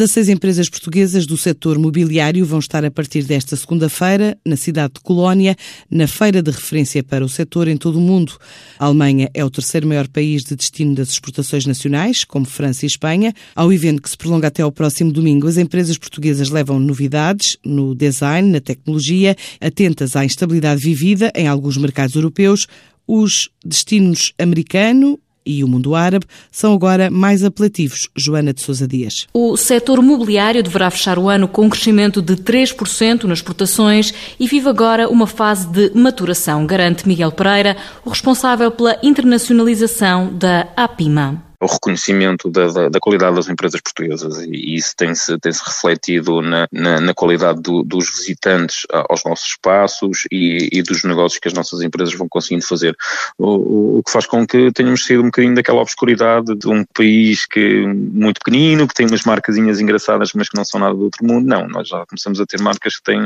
16 empresas portuguesas do setor mobiliário vão estar a partir desta segunda-feira na cidade de Colónia, na feira de referência para o setor em todo o mundo. A Alemanha é o terceiro maior país de destino das exportações nacionais, como França e Espanha. Ao evento que se prolonga até ao próximo domingo, as empresas portuguesas levam novidades no design, na tecnologia, atentas à instabilidade vivida em alguns mercados europeus, os destinos americano e o mundo árabe são agora mais apelativos. Joana de Sousa Dias. O setor mobiliário deverá fechar o ano com um crescimento de 3% nas exportações e vive agora uma fase de maturação, garante Miguel Pereira, o responsável pela internacionalização da APIMA o reconhecimento da, da, da, qualidade das empresas portuguesas. E isso tem-se tem -se refletido na, na, na qualidade do, dos visitantes aos nossos espaços e, e, dos negócios que as nossas empresas vão conseguindo fazer, o, o, que faz com que tenhamos sido um bocadinho daquela obscuridade de um país que muito pequenino, que tem umas marcazinhas engraçadas mas que não são nada do outro mundo, não, nós já começamos a ter marcas que têm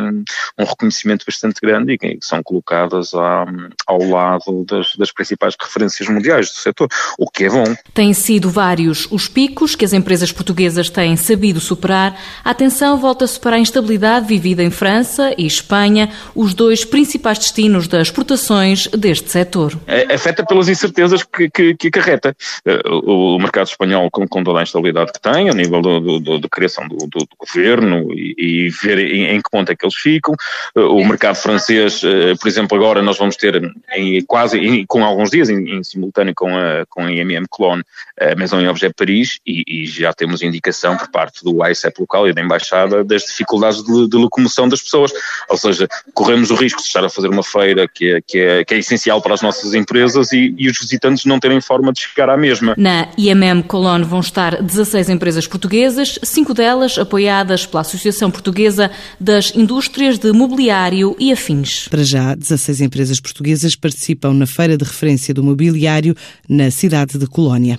um reconhecimento bastante grande e que são colocadas à, ao lado das, das principais referências mundiais do setor, o que é bom. Tem sido vários os picos que as empresas portuguesas têm sabido superar, a atenção volta-se para a instabilidade vivida em França e Espanha, os dois principais destinos das exportações deste setor. É, afeta pelas incertezas que, que, que acarreta. Eh, o, mercado espanhol, com, com, toda a instabilidade que tem, a nível da criação do, do, do, governo e, e ver em, em, que ponto é que eles ficam. Eh, o mercado francês, eh, por exemplo, agora nós vamos ter em, quase, em, com alguns dias, em, em simultâneo com a, com a IMM Cologne, a Maison e Objet Paris e, e, já temos indicação por parte do ICEP local e da Embaixada das dificuldades de, de, locomoção das pessoas, ou seja, corremos o risco de estar a fazer uma feira que é, que é, que é essencial para as nossas empresas e, e, os visitantes não terem forma de chegar à mesma. Na IMM Cologne vão estar 16 empresas portuguesas, cinco delas apoiadas pela Associação Portuguesa das Indústrias de Mobiliário e Afins. Para já, 16 empresas portuguesas participam na Feira de Referência do Mobiliário na cidade de Colónia.